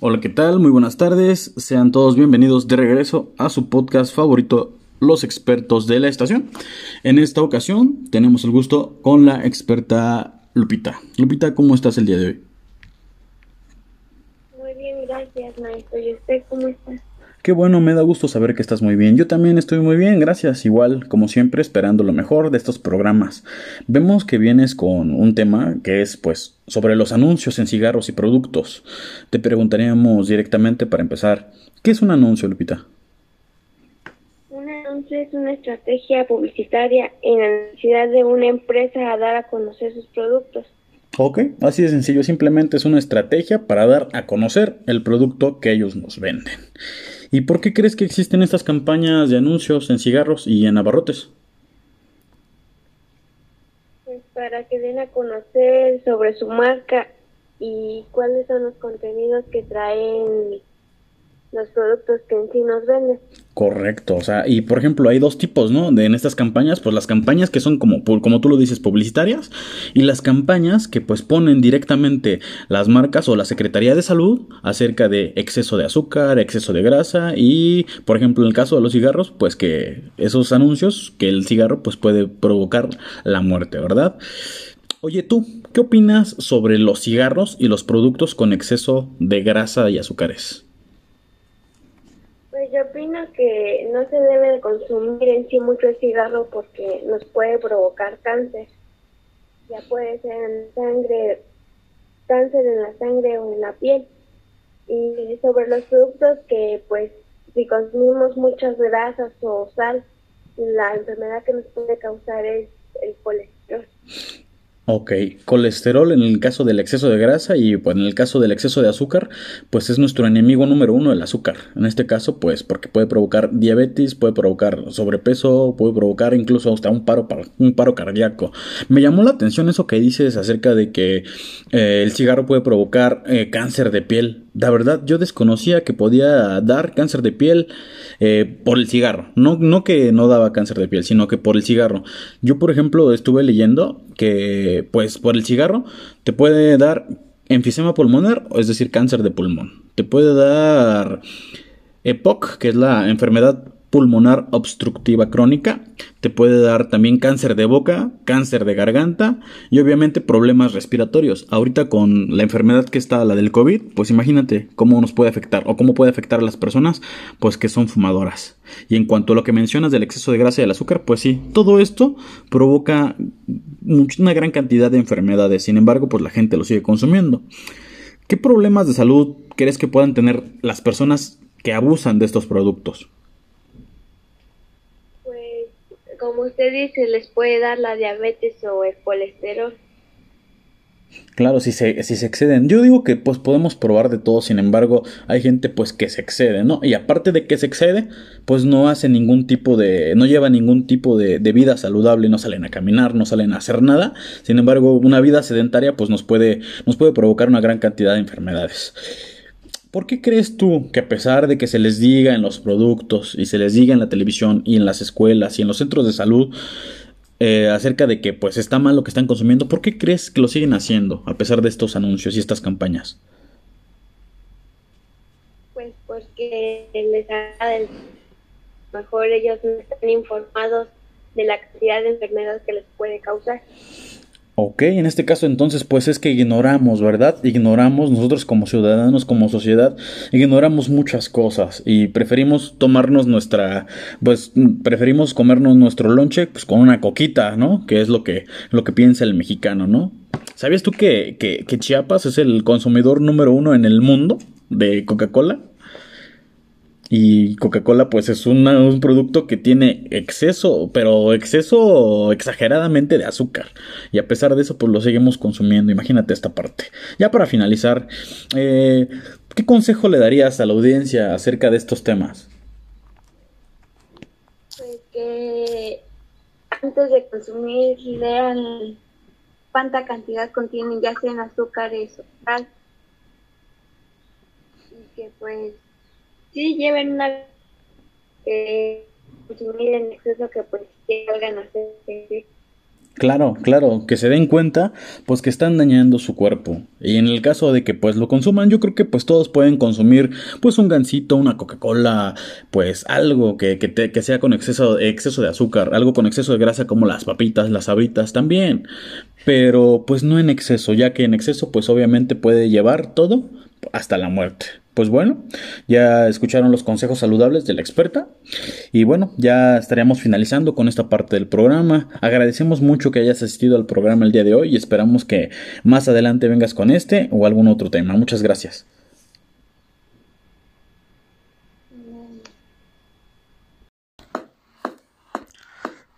Hola, ¿qué tal? Muy buenas tardes. Sean todos bienvenidos de regreso a su podcast favorito, Los expertos de la estación. En esta ocasión tenemos el gusto con la experta Lupita. Lupita, ¿cómo estás el día de hoy? Muy bien, gracias, maestro. ¿Y usted cómo está? Qué bueno, me da gusto saber que estás muy bien. Yo también estoy muy bien, gracias. Igual, como siempre, esperando lo mejor de estos programas. Vemos que vienes con un tema que es, pues, sobre los anuncios en cigarros y productos. Te preguntaríamos directamente para empezar, ¿qué es un anuncio, Lupita? Un anuncio es una estrategia publicitaria en la necesidad de una empresa a dar a conocer sus productos. Ok, así de sencillo, simplemente es una estrategia para dar a conocer el producto que ellos nos venden. ¿Y por qué crees que existen estas campañas de anuncios en cigarros y en abarrotes? Pues para que den a conocer sobre su marca y cuáles son los contenidos que traen los productos que en sí nos venden. Correcto, o sea, y por ejemplo hay dos tipos, ¿no? De en estas campañas, pues las campañas que son como, como tú lo dices, publicitarias y las campañas que pues ponen directamente las marcas o la Secretaría de Salud acerca de exceso de azúcar, exceso de grasa y, por ejemplo, en el caso de los cigarros, pues que esos anuncios, que el cigarro pues puede provocar la muerte, ¿verdad? Oye, tú, ¿qué opinas sobre los cigarros y los productos con exceso de grasa y azúcares? Pues yo opino que no se debe de consumir en sí mucho el cigarro porque nos puede provocar cáncer. Ya puede ser en sangre, cáncer en la sangre o en la piel. Y sobre los productos que pues si consumimos muchas grasas o sal, la enfermedad que nos puede causar es el colesterol. Ok, colesterol en el caso del exceso de grasa y pues en el caso del exceso de azúcar, pues es nuestro enemigo número uno el azúcar. En este caso, pues porque puede provocar diabetes, puede provocar sobrepeso, puede provocar incluso hasta un paro, un paro cardíaco. Me llamó la atención eso que dices acerca de que eh, el cigarro puede provocar eh, cáncer de piel. La verdad, yo desconocía que podía dar cáncer de piel eh, por el cigarro. No, no que no daba cáncer de piel, sino que por el cigarro. Yo, por ejemplo, estuve leyendo que, pues, por el cigarro te puede dar enfisema pulmonar, es decir, cáncer de pulmón. Te puede dar EPOC, que es la enfermedad pulmonar obstructiva crónica, te puede dar también cáncer de boca, cáncer de garganta y obviamente problemas respiratorios. Ahorita con la enfermedad que está la del COVID, pues imagínate cómo nos puede afectar o cómo puede afectar a las personas pues que son fumadoras. Y en cuanto a lo que mencionas del exceso de grasa y del azúcar, pues sí, todo esto provoca una gran cantidad de enfermedades, sin embargo, pues la gente lo sigue consumiendo. ¿Qué problemas de salud crees que puedan tener las personas que abusan de estos productos? Como usted dice, les puede dar la diabetes o el colesterol. Claro, si se, si se exceden. Yo digo que pues podemos probar de todo, sin embargo, hay gente pues que se excede, ¿no? Y aparte de que se excede, pues no hace ningún tipo de, no lleva ningún tipo de, de vida saludable, no salen a caminar, no salen a hacer nada. Sin embargo, una vida sedentaria pues nos puede, nos puede provocar una gran cantidad de enfermedades. ¿Por qué crees tú que a pesar de que se les diga en los productos y se les diga en la televisión y en las escuelas y en los centros de salud eh, acerca de que pues está mal lo que están consumiendo, ¿por qué crees que lo siguen haciendo a pesar de estos anuncios y estas campañas? Pues porque les mejor ellos no están informados de la cantidad de enfermedades que les puede causar. Ok, en este caso entonces pues es que ignoramos, ¿verdad? Ignoramos nosotros como ciudadanos, como sociedad, ignoramos muchas cosas y preferimos tomarnos nuestra, pues preferimos comernos nuestro lonche pues, con una coquita, ¿no? Que es lo que, lo que piensa el mexicano, ¿no? ¿Sabías tú que, que, que Chiapas es el consumidor número uno en el mundo de Coca-Cola? Y Coca-Cola pues es un producto que tiene exceso, pero exceso exageradamente de azúcar. Y a pesar de eso pues lo seguimos consumiendo. Imagínate esta parte. Ya para finalizar, eh, ¿qué consejo le darías a la audiencia acerca de estos temas? Pues que antes de consumir lean cuánta cantidad contienen ya sea en azúcares o sal. Y que pues sí lleven una consumir en exceso que pues salgan a hacer Claro, claro, que se den cuenta pues que están dañando su cuerpo. Y en el caso de que pues lo consuman, yo creo que pues todos pueden consumir pues un gansito, una Coca-Cola, pues algo que, que, que, sea con exceso, exceso de azúcar, algo con exceso de grasa como las papitas, las sabritas también. Pero pues no en exceso, ya que en exceso pues obviamente puede llevar todo hasta la muerte. Pues bueno, ya escucharon los consejos saludables de la experta y bueno, ya estaríamos finalizando con esta parte del programa. Agradecemos mucho que hayas asistido al programa el día de hoy y esperamos que más adelante vengas con este o algún otro tema. Muchas gracias.